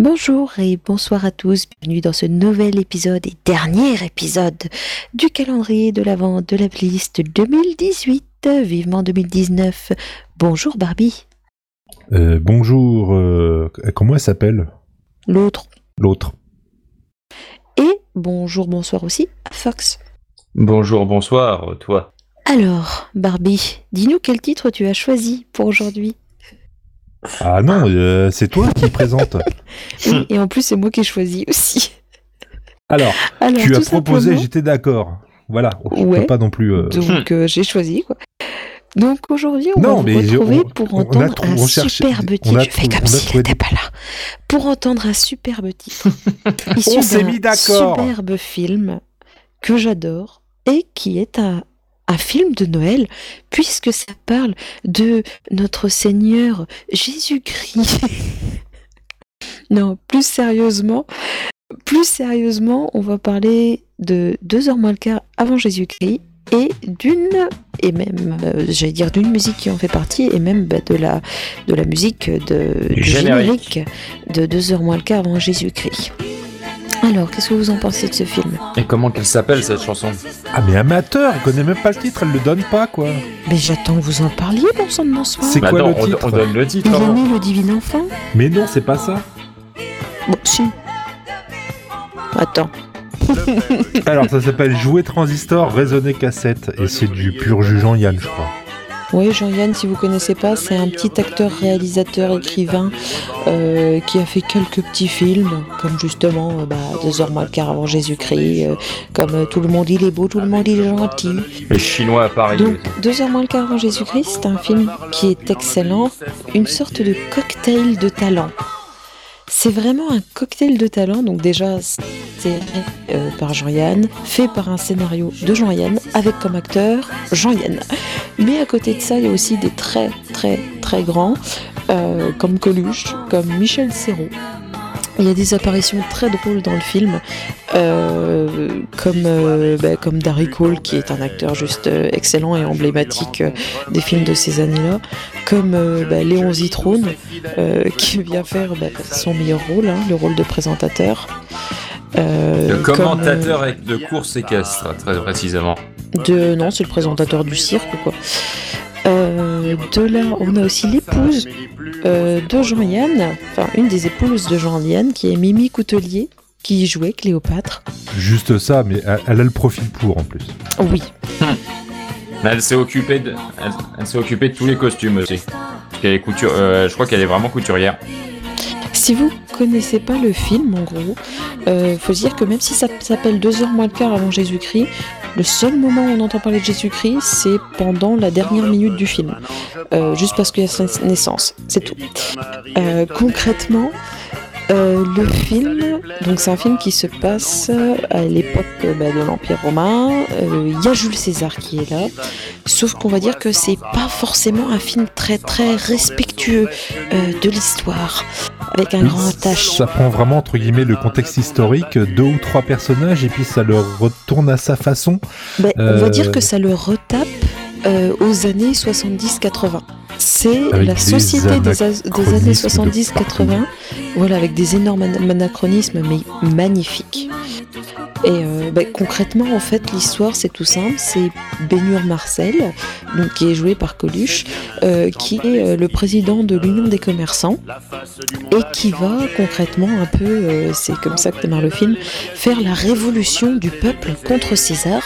Bonjour et bonsoir à tous, bienvenue dans ce nouvel épisode et dernier épisode du calendrier de l'Avent de la playlist 2018, vivement 2019. Bonjour Barbie. Euh, bonjour, euh, comment elle s'appelle? L'autre. L'autre. Et bonjour, bonsoir aussi à Fox. Bonjour, bonsoir, toi. Alors, Barbie, dis-nous quel titre tu as choisi pour aujourd'hui? Ah non, euh, c'est toi qui présente. Oui, et en plus, c'est moi qui ai choisi aussi. Alors, Alors, tu as proposé, simplement- j'étais d'accord. Voilà, je Ouais. peux pas non plus. euh, Donc, euh, j'ai choisi, quoi. Donc, aujourd'hui, on Non, va mais vous retrouver on- pour on a entendre un on cherche- superbe on titre. Je fais comme on a s'il trouvé n'était pas là. Pour entendre un superbe titre. issu On s'est mis d'accord. superbe film que j'adore et qui est un, un film de Noël, puisque ça parle de notre Seigneur Jésus-Christ. non, plus sérieusement, plus sérieusement, on va parler de deux heures moins le quart avant Jésus-Christ et d'une et même euh, j'allais dire d'une musique qui en fait partie et même bah, de la de la musique de Du générique. générique de deux heures moins le quart avant Jésus-Christ. Alors, qu'est-ce que vous en pensez de ce film Et comment qu'elle s'appelle cette chanson Ah mais amateur, elle connaît même pas le titre, elle le donne pas quoi. Mais j'attends que vous en parliez, bon sang de bonsoir. C'est quoi Attends, le on, titre on donne le titre. Il aimait le divin enfant Mais non, c'est pas ça. Bon, si. Attends. Alors ça s'appelle Jouer transistor, raisonner cassette et c'est du pur jugeant Yann, je crois. Oui, Jean-Yann, si vous connaissez pas, c'est un petit acteur, réalisateur, écrivain euh, qui a fait quelques petits films, comme justement euh, bah, Deux heures moins le quart avant Jésus-Christ, euh, comme euh, Tout le monde il est beau, tout le monde il est gentil. Les Chinois à Paris. Donc, Deux heures moins le quart avant Jésus-Christ, c'est un film qui est excellent, une sorte de cocktail de talent. C'est vraiment un cocktail de talent, donc déjà euh, par Jean-Yann, fait par un scénario de Jean-Yann, avec comme acteur Jean-Yann. Mais à côté de ça, il y a aussi des très très très grands, euh, comme Coluche, comme Michel Serrault. Il y a des apparitions très drôles dans le film, euh, comme, euh, bah, comme Darry Cole, qui est un acteur juste euh, excellent et emblématique des films de ces années-là, comme bah, Léon Zitrone, qui vient faire bah, son meilleur rôle, hein, le rôle de présentateur. Le comme, commentateur de course équestre, très précisément. de non, c'est le présentateur du cirque quoi. De là, on a aussi l'épouse euh, de Jean-Yann, enfin une des épouses de Jean-Yann, qui est Mimi Coutelier, qui jouait Cléopâtre. Juste ça, mais elle, elle a le profil pour en plus. Oui, Mais Elle s'est occupée de, elle, elle s'est occupée de tous les costumes aussi. Parce qu'elle est couture, euh, je crois qu'elle est vraiment couturière. Si vous connaissez pas le film, en gros, euh, faut se dire que même si ça s'appelle deux heures moins le quart avant Jésus-Christ, le seul moment où on entend parler de Jésus-Christ, c'est pendant la dernière minute du film, Euh, juste parce qu'il y a sa naissance, c'est tout. Euh, concrètement, euh, le film, donc c'est un film qui se passe à l'époque bah, de l'Empire romain. Il y a Jules César qui est là, sauf qu'on va dire que c'est pas forcément un film très très respectueux de l'histoire, avec un Oui, grand attache. Ça prend vraiment entre guillemets le contexte historique, deux ou trois personnages et puis ça le retourne à sa façon. Ben, On va Euh, dire que ça le retape euh, aux années 70-80. C'est la société des, années anachronismes de 70-80, voilà, avec des énormes ana- anachronismes, mais magnifiques. Et euh, ben, concrètement, en fait, l'histoire, c'est tout simple. C'est Bénur Marcel, donc, qui est joué par Coluche, euh, qui est euh, le président de l'Union des commerçants, et qui va concrètement un peu, c'est comme ça que démarre le film, faire la révolution du peuple contre César,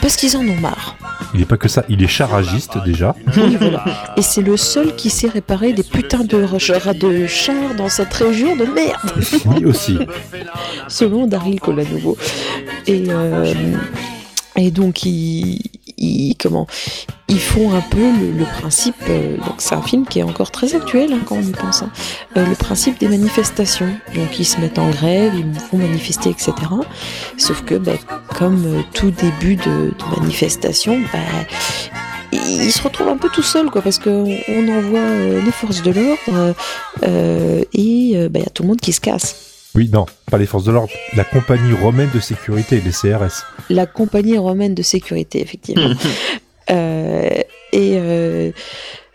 parce qu'ils en ont marre. Il est pas que ça, il est charagiste déjà. Oui, voilà. Et c'est le seul qui sait réparer des putains de, de chars dans cette région de merde, Lui aussi. selon Daryl nouveau. Et, euh, et donc, ils, ils- comment, ils font un peu le, principe. euh, donc, c'est un film qui est encore très actuel hein, quand on y pense. hein, euh, le principe des manifestations. Donc, ils se mettent en grève, ils vont manifester, etc. Sauf que, bah, comme euh, tout début de, manifestation, bah, il se retrouve un peu tout seul, quoi, parce qu'on on envoie les forces de l'ordre et il y a tout le monde qui se casse. Oui, non, pas les forces de l'ordre, la compagnie romaine de sécurité, les CRS. La compagnie romaine de sécurité, effectivement. Euh, et euh,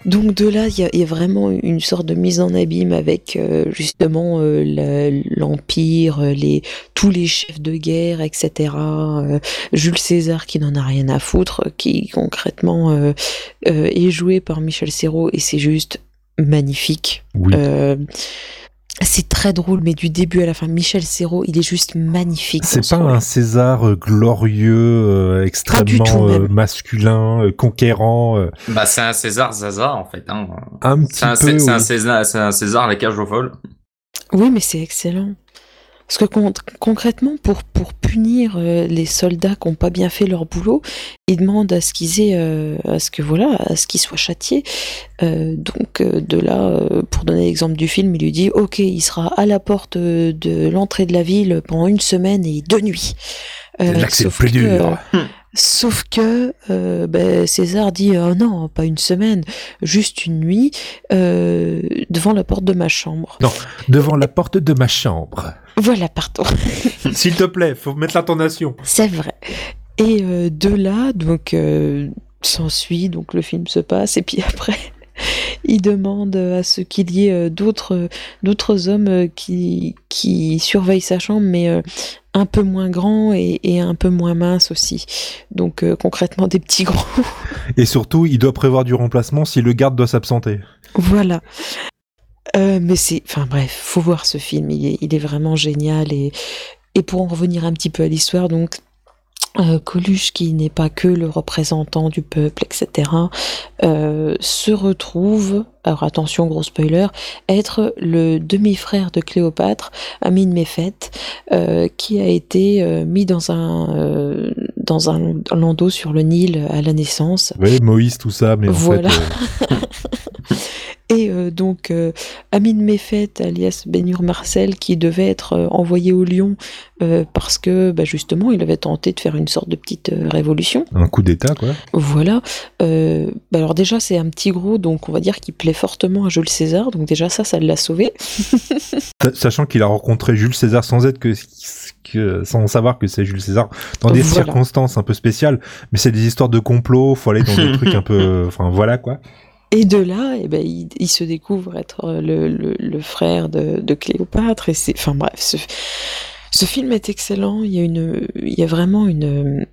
Donc de là, il y, a- il y a vraiment une sorte de mise en abîme avec euh, justement euh, l'Empire, les, tous les chefs de guerre, etc. euh, Jules César qui n'en a rien à foutre, qui concrètement euh, euh, est joué par Michel Serrault et c'est juste magnifique. Oui. Euh, c'est très drôle, mais du début à la fin, Michel Serrault, il est juste magnifique. C'est ce pas un César euh, glorieux, euh, extrêmement tout, euh, masculin, euh, conquérant, euh, Bah, c'est un César Zaza, en fait. Hein. un petit C'est un, peu. Cé- c'est un oui. César, c'est un César la cage aux folles. Oui, mais c'est excellent. Parce que con- concrètement, pour, pour punir euh, les soldats qui n'ont pas bien fait leur boulot, ils demandent à ce qu'ils aient, euh, à ce que voilà, à ce qu'ils soient châtiés. Euh, donc euh, de là, euh, pour donner l'exemple du film, il lui dit OK, il sera à la porte de l'entrée de la ville pendant une semaine et deux nuits. Euh, C'est là que c'est plus que- dur. Sauf que euh, ben, César dit euh, non, pas une semaine, juste une nuit euh, devant la porte de ma chambre. Devant la porte de ma chambre. Voilà, pardon. S'il te plaît, faut mettre l'intonation. C'est vrai. Et euh, de là, donc, euh, s'ensuit, donc le film se passe, et puis après, il demande à ce qu'il y ait euh, d'autres, d'autres hommes qui, qui surveillent sa chambre, mais un peu moins grands et, et un peu moins minces aussi. Donc, euh, concrètement, des petits gros. Et surtout, il doit prévoir du remplacement si le garde doit s'absenter. voilà. Euh, mais c'est, enfin bref, faut voir ce film. Il est, il est vraiment génial et et pour en revenir un petit peu à l'histoire, donc euh, Coluche, qui n'est pas que le représentant du peuple, etc., euh, se retrouve, alors attention, gros spoiler, être le demi-frère de Cléopâtre, Amin Mefet, euh, qui a été mis dans un dans un landau sur le Nil à la naissance. Oui, Moïse, tout ça, mais en Voilà. fait, Et euh, donc euh, Amin Mefet, alias Benur Marcel, qui devait être euh, envoyé au Lion euh, parce que bah, justement il avait tenté de faire une sorte de petite révolution. un coup d'état, quoi. Voilà. Bah alors déjà c'est un petit gros, donc on va dire qu'il plaît fortement à Jules César, donc déjà ça, ça l'a sauvé. Sa- Sachant qu'il a rencontré Jules César sans être que, que- sans savoir que c'est Jules César, dans des Voilà. circonstances un peu spéciales, mais c'est des histoires de complot, faut aller dans des trucs un peu, enfin voilà quoi. Et de là, eh ben, il, se découvre être euh, le, le- frère de, de Cléopâtre. Et c'est, enfin bref, ce, film est excellent. Il y a une, il y a vraiment une,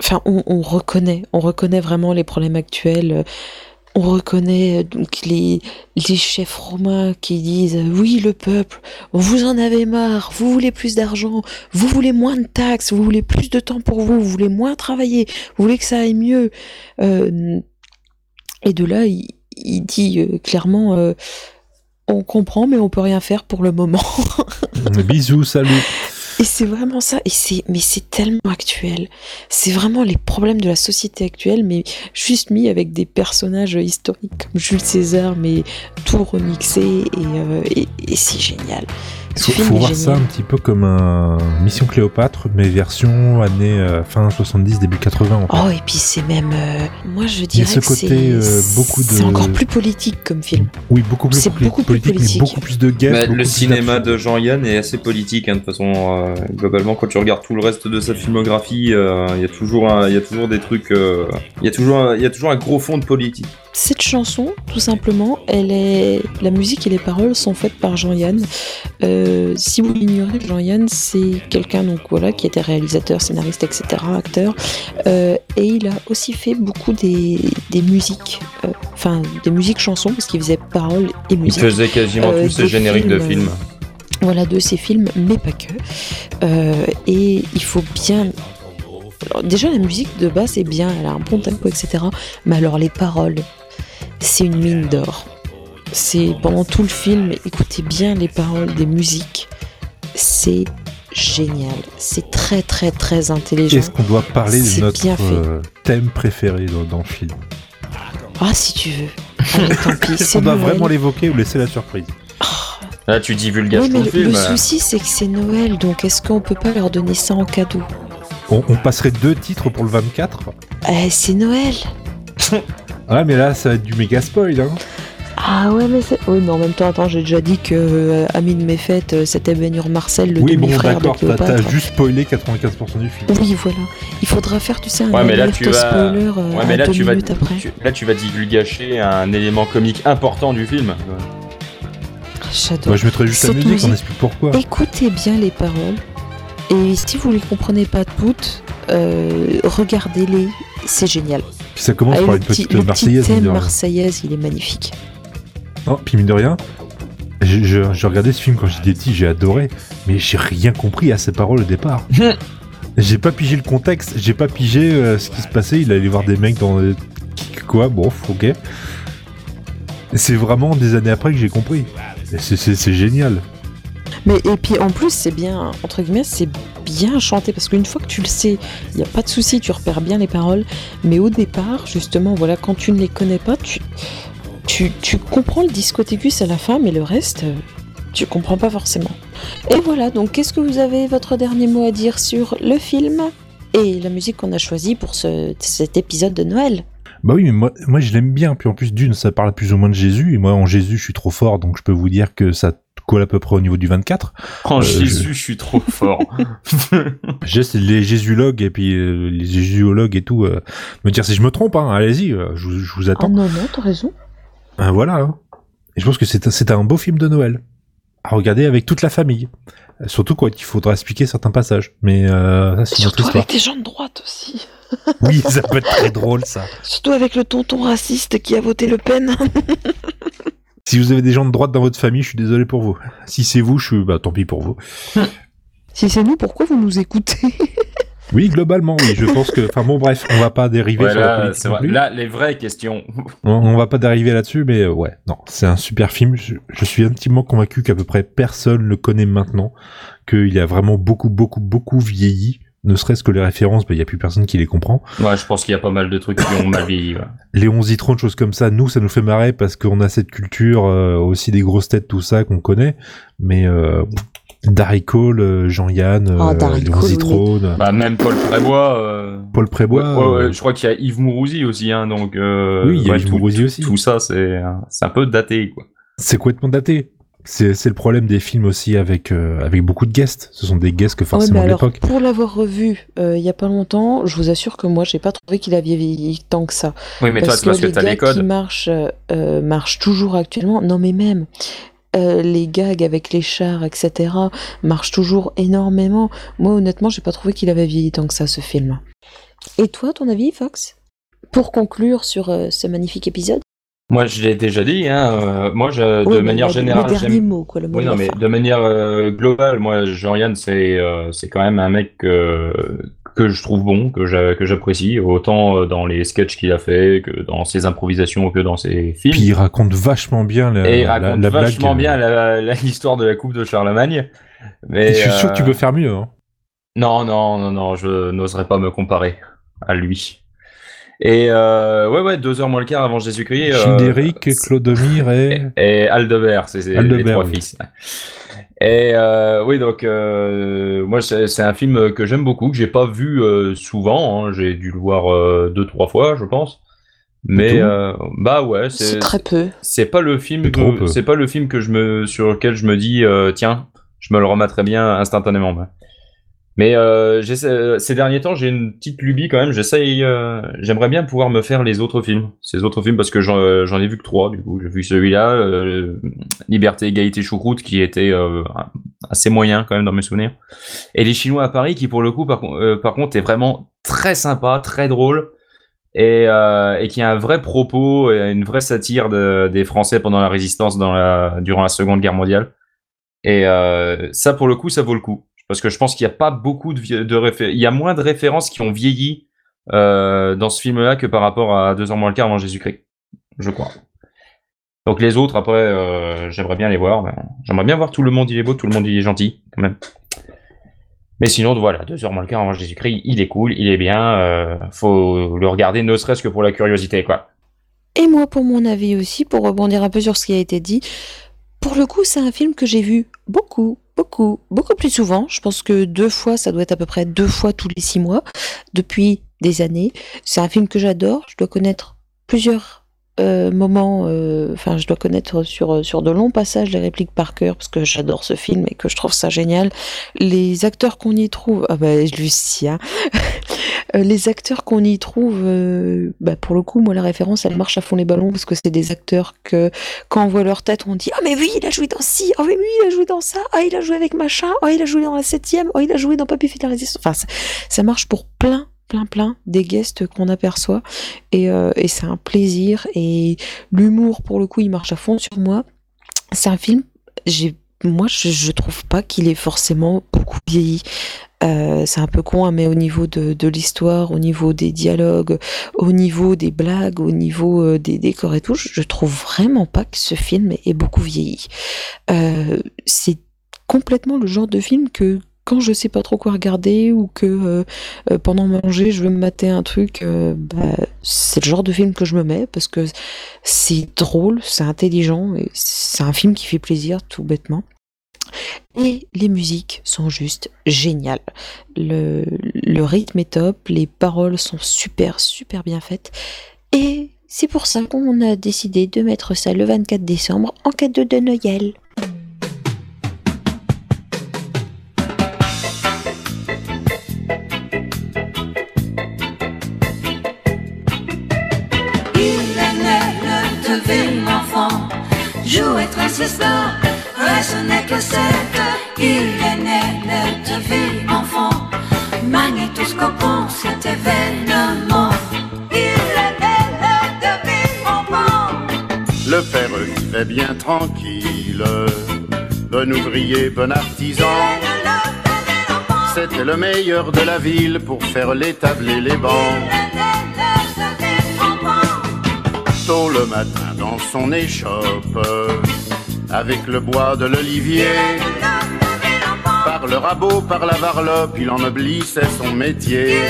enfin, on, on reconnaît, on reconnaît vraiment les problèmes actuels. On reconnaît euh, donc les, les chefs romains qui disent oui le peuple, vous en avez marre, vous voulez plus d'argent, vous voulez moins de taxes, vous voulez plus de temps pour vous, vous voulez moins travailler, vous voulez que ça aille mieux. Euh, et de là, il, il dit euh, clairement, euh, on comprend, mais on peut rien faire pour le moment. Bisous, salut. Et c'est vraiment ça. Et c'est, mais c'est tellement actuel. C'est vraiment les problèmes de la société actuelle, mais juste mis avec des personnages historiques comme Jules César, mais tout remixé et, euh, et, et c'est génial. Ce Faut, voir ça un petit peu comme un Mission Cléopâtre, mais version année euh, fin 70, début 80 en fait. Oh, et puis c'est même, euh, moi je Il dirais ce que côté, c'est, euh, beaucoup de- c'est encore plus politique comme film. Oui, beaucoup plus, c'est poli- beaucoup plus politique, politique. mais beaucoup plus de guerre. Bah, le cinéma de Jean-Yann est assez politique, hein, de toute façon. euh, globalement, quand tu regardes tout le reste de sa filmographie, euh, il y a toujours, un- il y a toujours des trucs, euh, il y a toujours, un- il y a toujours un gros fond de politique. Cette chanson, tout simplement, elle est la musique et les paroles sont faites par Jean-Yann. Euh, si vous l'ignorez, Jean-Yann, c'est quelqu'un donc voilà qui était réalisateur, scénariste, etc., acteur, Euh, et il a aussi fait beaucoup des, des musiques, euh, enfin des musiques chansons parce qu'il faisait paroles et Il musique. faisait quasiment tous ses génériques de films. Voilà de ces films, mais pas que. Et il faut bien. alors, déjà, la musique de base est bien, elle a un bon tempo, etc. Mais alors, les paroles, c'est une mine d'or. C'est pendant tout le film, écoutez bien les paroles des musiques. C'est génial. C'est très, très, très intelligent. Est-ce qu'on doit parler de notre bien fait. euh, thème préféré dans, dans le film? Ah, si tu veux. Allez, tant pis. Est-ce qu'on doit Noël. vraiment l'évoquer ou laisser la surprise? Là, tu divulgages Ouais, ton le, film. le euh. souci, c'est que c'est Noël, donc est-ce qu'on peut pas leur donner ça en cadeau? On, on passerait deux titres pour le 24 Eh, c'est Noël Ouais, mais là, ça va être du méga spoil. Hein. Ah, Ah ouais, mais c'est. Oui, mais en même temps, attends, j'ai déjà dit que euh, Ami de mes fêtes, euh, c'était Benur Marcel, le Oui, bon, demi-frère de d'accord, t'as juste spoilé 95% du film. Oui, voilà. Il faudra faire, tu sais, un Ouais, mais là, tu vas- spoiler euh, Ouais, mais là deux tu, vas, minutes après. tu- là, tu vas divulgacher un élément comique important du film. J'adore. Moi, je mettrais juste la Cette musique, on musique- explique pourquoi. Écoutez bien les paroles. Et si vous les comprenez pas toutes, euh, regardez-les. C'est génial. Puis ça commence Ah, par une petit, petite le petit marseillaise, thème marseillaise, il est magnifique. Non, puis mine de rien, je, je- je regardais ce film quand j'étais petit, j'ai adoré, mais j'ai rien compris à ses paroles au départ. j'ai pas pigé le contexte, j'ai pas pigé euh, ce qui se passait, il allait voir des mecs dans... euh, quoi, bon, ok. C'est vraiment des années après que j'ai compris. C'est génial. Mais et puis en plus, c'est bien, entre guillemets, c'est bien chanté parce qu'une fois que tu le sais, il n'y a pas de souci, tu repères bien les paroles. Mais au départ, justement, voilà, quand tu ne les connais pas, tu, tu, tu comprends le discothèque à la fin, mais le reste, euh, tu comprends pas forcément. Et voilà, donc qu'est-ce que vous avez votre dernier mot à dire sur le film et la musique qu'on a choisie pour ce- cet épisode de Noël? Bah oui, mais moi, moi je l'aime bien. Puis en plus, d'une, ça parle plus ou moins de Jésus. Et moi, en Jésus, je suis trop fort, donc je peux vous dire que ça colle à peu près au niveau du 24. Oh Euh, Jésus, je suis trop fort. J'ai c'est les jésulogues et puis euh, les jésuologues et tout. euh, me dire si je me trompe, hein, allez-y, euh, je, vous- je vous Ah attends. non, non, t'as raison. Ben voilà. hein. Et je pense que c'est un- c'est un beau film de Noël à regarder avec toute la famille. Surtout quoi qu'il faudra expliquer certains passages. Mais euh, ça, Surtout avec des gens de droite aussi. Oui, ça peut être très drôle ça. Surtout avec le tonton raciste qui a voté Le Pen. Si vous avez des gens de droite dans votre famille, je suis désolé pour vous. Si c'est vous, je suis bah tant pis pour vous. Si c'est nous, pourquoi vous nous écoutez Oui, globalement, oui. Je pense que. Enfin bon, bref, on va pas dériver Ouais, sur la là, politique. non vrai. plus. Là, les vraies questions. On, on va pas dériver là-dessus, mais euh, ouais, non, c'est un super film. Je, je suis intimement convaincu qu'à peu près personne le connaît maintenant, qu'il a vraiment beaucoup, beaucoup, beaucoup vieilli. Ne serait-ce que les références, il y a plus personne qui les comprend. Ouais, je pense qu'il y a pas mal de trucs qui ont mal vieilli. ouais. Léon Zitron, choses comme ça, nous, ça nous fait marrer parce qu'on a cette culture, euh, aussi des grosses têtes, tout ça qu'on connaît. Mais euh, Darry Cole, euh, Jean-Yann, Oh, euh, Darry Léon oui. Zitron, euh, Bah, même Paul Prébois. euh, Paul Prébois. ouais, ouais, ouais, euh, je crois qu'il y a Yves Mourouzi aussi, hein, donc. euh, oui, il y a ouais, Yves tout, Mourouzi aussi. tout ça, c'est c'est un peu daté, quoi. C'est complètement daté. C'est c'est le problème des films aussi avec euh, avec beaucoup de guests. Ce sont des guests que Ouais, forcément de alors, l'époque. pour l'avoir revu euh, il y a pas longtemps, je vous assure que moi, j'ai pas trouvé qu'il avait vieilli tant que ça. Oui, mais toi, parce c'est parce que les t'as les qui codes. marchent, euh, euh, marchent toujours actuellement. Non, mais même euh, les gags avec les chars, etc., marchent toujours énormément. Moi, honnêtement, j'ai pas trouvé qu'il avait vieilli tant que ça, ce film. Et toi, ton avis, Fox? Pour conclure sur euh, ce magnifique épisode? Moi, je l'ai déjà dit, hein, euh, moi, je, Oui, de manière le- générale, Le dernier j'aime. mot, quoi, le mot Oui, de non, la mais de manière euh, globale, moi, Jean-Yann, c'est euh, c'est quand même un mec euh, que je trouve bon, que j'a- que j'apprécie, autant euh, dans les sketchs qu'il a fait, que dans ses improvisations, que dans ses films. Puis il raconte vachement bien la, Et il la- raconte la vachement blague. bien la- la- l'histoire de la Coupe de Charlemagne. Mais Et je suis sûr euh, que tu peux faire mieux. Hein. Non, non, non, non, je n'oserais pas me comparer à lui. Et euh, ouais, ouais, deux heures moins le quart avant Jésus-Christ. euh, Childéric, Clodomir et... et Aldebert, c'est les trois oui. fils. Et euh, oui, donc euh, moi c'est c'est un film que j'aime beaucoup, que j'ai pas vu euh, souvent. hein. J'ai dû le voir euh, deux trois fois, je pense. Mais euh, bah ouais, C'est c'est très peu. c'est pas le film C'est pas le film que je me sur lequel je me dis euh, tiens, je me le remettrai bien instantanément. bah. Mais euh, j'essaie- ces derniers temps, j'ai une petite lubie quand même. J'essaye, euh, j'aimerais bien pouvoir me faire les autres films, ces autres films parce que j'en ai vu que trois. Du coup, j'ai vu celui-là, euh, Liberté, Égalité, Choucroute, qui était euh, assez moyen quand même dans mes souvenirs, et Les Chinois à Paris, qui pour le coup, par, con- euh, par contre, est vraiment très sympa, très drôle. Et, euh, qui a un vrai propos, et une vraie satire de- des Français pendant la résistance durant la Seconde Guerre mondiale. Et euh, ça, pour le coup, ça vaut le coup. Parce que je pense qu'il n'y a pas beaucoup de, de références. Il y a moins de références qui ont vieilli euh, dans ce film-là que par rapport à Deux ans moins le quart avant Jésus-Christ. Je crois. Donc les autres, après, euh, j'aimerais bien les voir. J'aimerais bien voir tout le monde, il est beau, tout le monde, il est gentil, quand même. Mais sinon, voilà, Deux heures moins le quart avant Jésus-Christ, il est cool, il est bien. euh, faut le regarder, ne serait-ce que pour la curiosité, quoi. Et moi, pour mon avis aussi, pour rebondir un peu sur ce qui a été dit, pour le coup, c'est un film que j'ai vu beaucoup, beaucoup, beaucoup plus souvent. Je pense que deux fois, ça doit être à peu près deux fois tous les six mois, depuis des années. C'est un film que j'adore. Je dois connaître plusieurs euh, moments, euh, enfin, je dois connaître sur, sur de longs passages les répliques par cœur parce que j'adore ce film et que je trouve ça génial. Les acteurs qu'on y trouve, ah bah, Lucia, les acteurs qu'on y trouve, bah, pour le coup, moi, la référence, elle marche à fond les ballons parce que c'est des acteurs que, quand on voit leur tête, on dit, ah, mais oui, il a joué dans ci, ah, mais oui, il a joué dans ça, ah, il a joué avec machin, ah, il a joué dans la septième, ah, il a joué dans Papy résistance. Enfin, ça marche pour plein plein plein des guests qu'on aperçoit. Et, euh, et c'est un plaisir et l'humour pour le coup il marche à fond sur moi. C'est un film j'ai moi je, je trouve pas qu'il est forcément beaucoup vieilli. Euh, c'est un peu con, hein, mais au niveau de, de l'histoire, au niveau des dialogues, au niveau des blagues, au niveau euh, des décors et tout, je trouve vraiment pas que ce film est beaucoup vieilli. C'est complètement le genre de film que quand je sais pas trop quoi regarder ou que euh, euh, pendant manger je veux me mater un truc, euh, bah, c'est le genre de film que je me mets parce que c'est drôle, c'est intelligent et c'est un film qui fait plaisir tout bêtement. Et les musiques sont juste géniales. Le, le rythme est top, les paroles sont super super bien faites et c'est pour ça qu'on a décidé de mettre ça le 24 décembre en cadeau de Noël. Jouer transistor, résonnait que c'est Il est né le devine enfant. Magnétoscope cet événement. Il est né le devine enfant. Le père vivait bien tranquille. Bon ouvrier, bon artisan. C'était le meilleur de la ville pour faire les tables et les bancs Le matin dans son échoppe, avec le bois de l'olivier. Par le rabot, par la varlope, il ennoblissait son métier.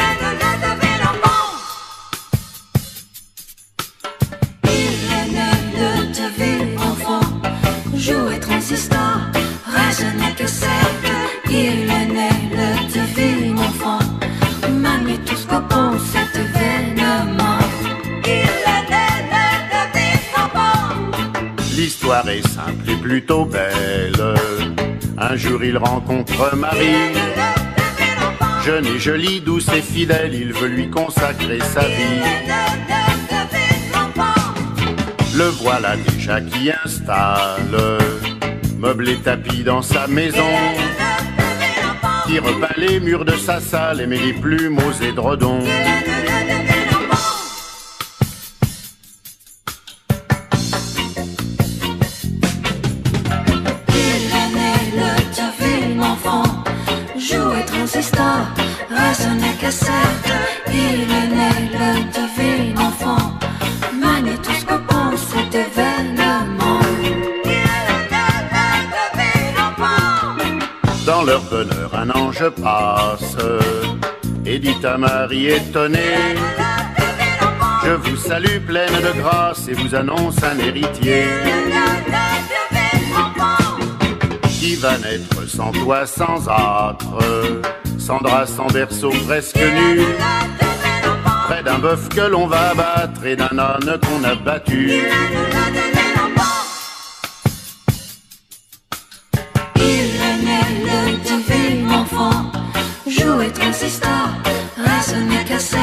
Simple et plutôt belle. Un jour il rencontre Marie. Jeune et jolie, douce et fidèle, il veut lui consacrer sa vie. Le voilà déjà qui installe, meuble et tapis dans sa maison. Qui repeint les murs de sa salle et met les plumes aux édredons. Dans leur bonheur, un ange passe et dit à Marie étonnée. Je vous salue pleine de grâce et vous annonce un héritier qui va naître sans toi, sans âtre, sans drap, sans berceau, presque nu. Près d'un bœuf que l'on va abattre et d'un âne qu'on a battu. Divin enfant, jouer transistor, résonner cassette.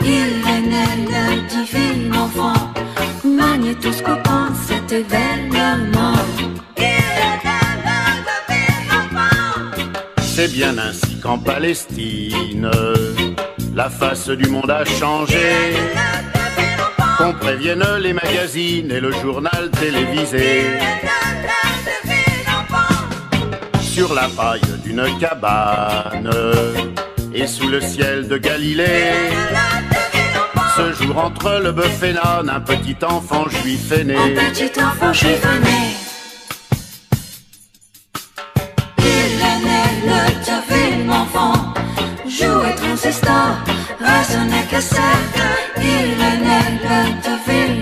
Il est né le divin enfant, magnétoscopant cet événement. C'est bien ainsi qu'en Palestine, la face du monde a changé. Qu'on prévienne les magazines et le journal télévisé. Sur la paille une cabane. Et sous le ciel de Galilée, ce jour entre le bœuf et l'âne, un petit enfant juif est né. Un petit enfant juif est né. Il est né le diable, l'enfant, jouait transistor, raisonnait cassette. Il est né le diable,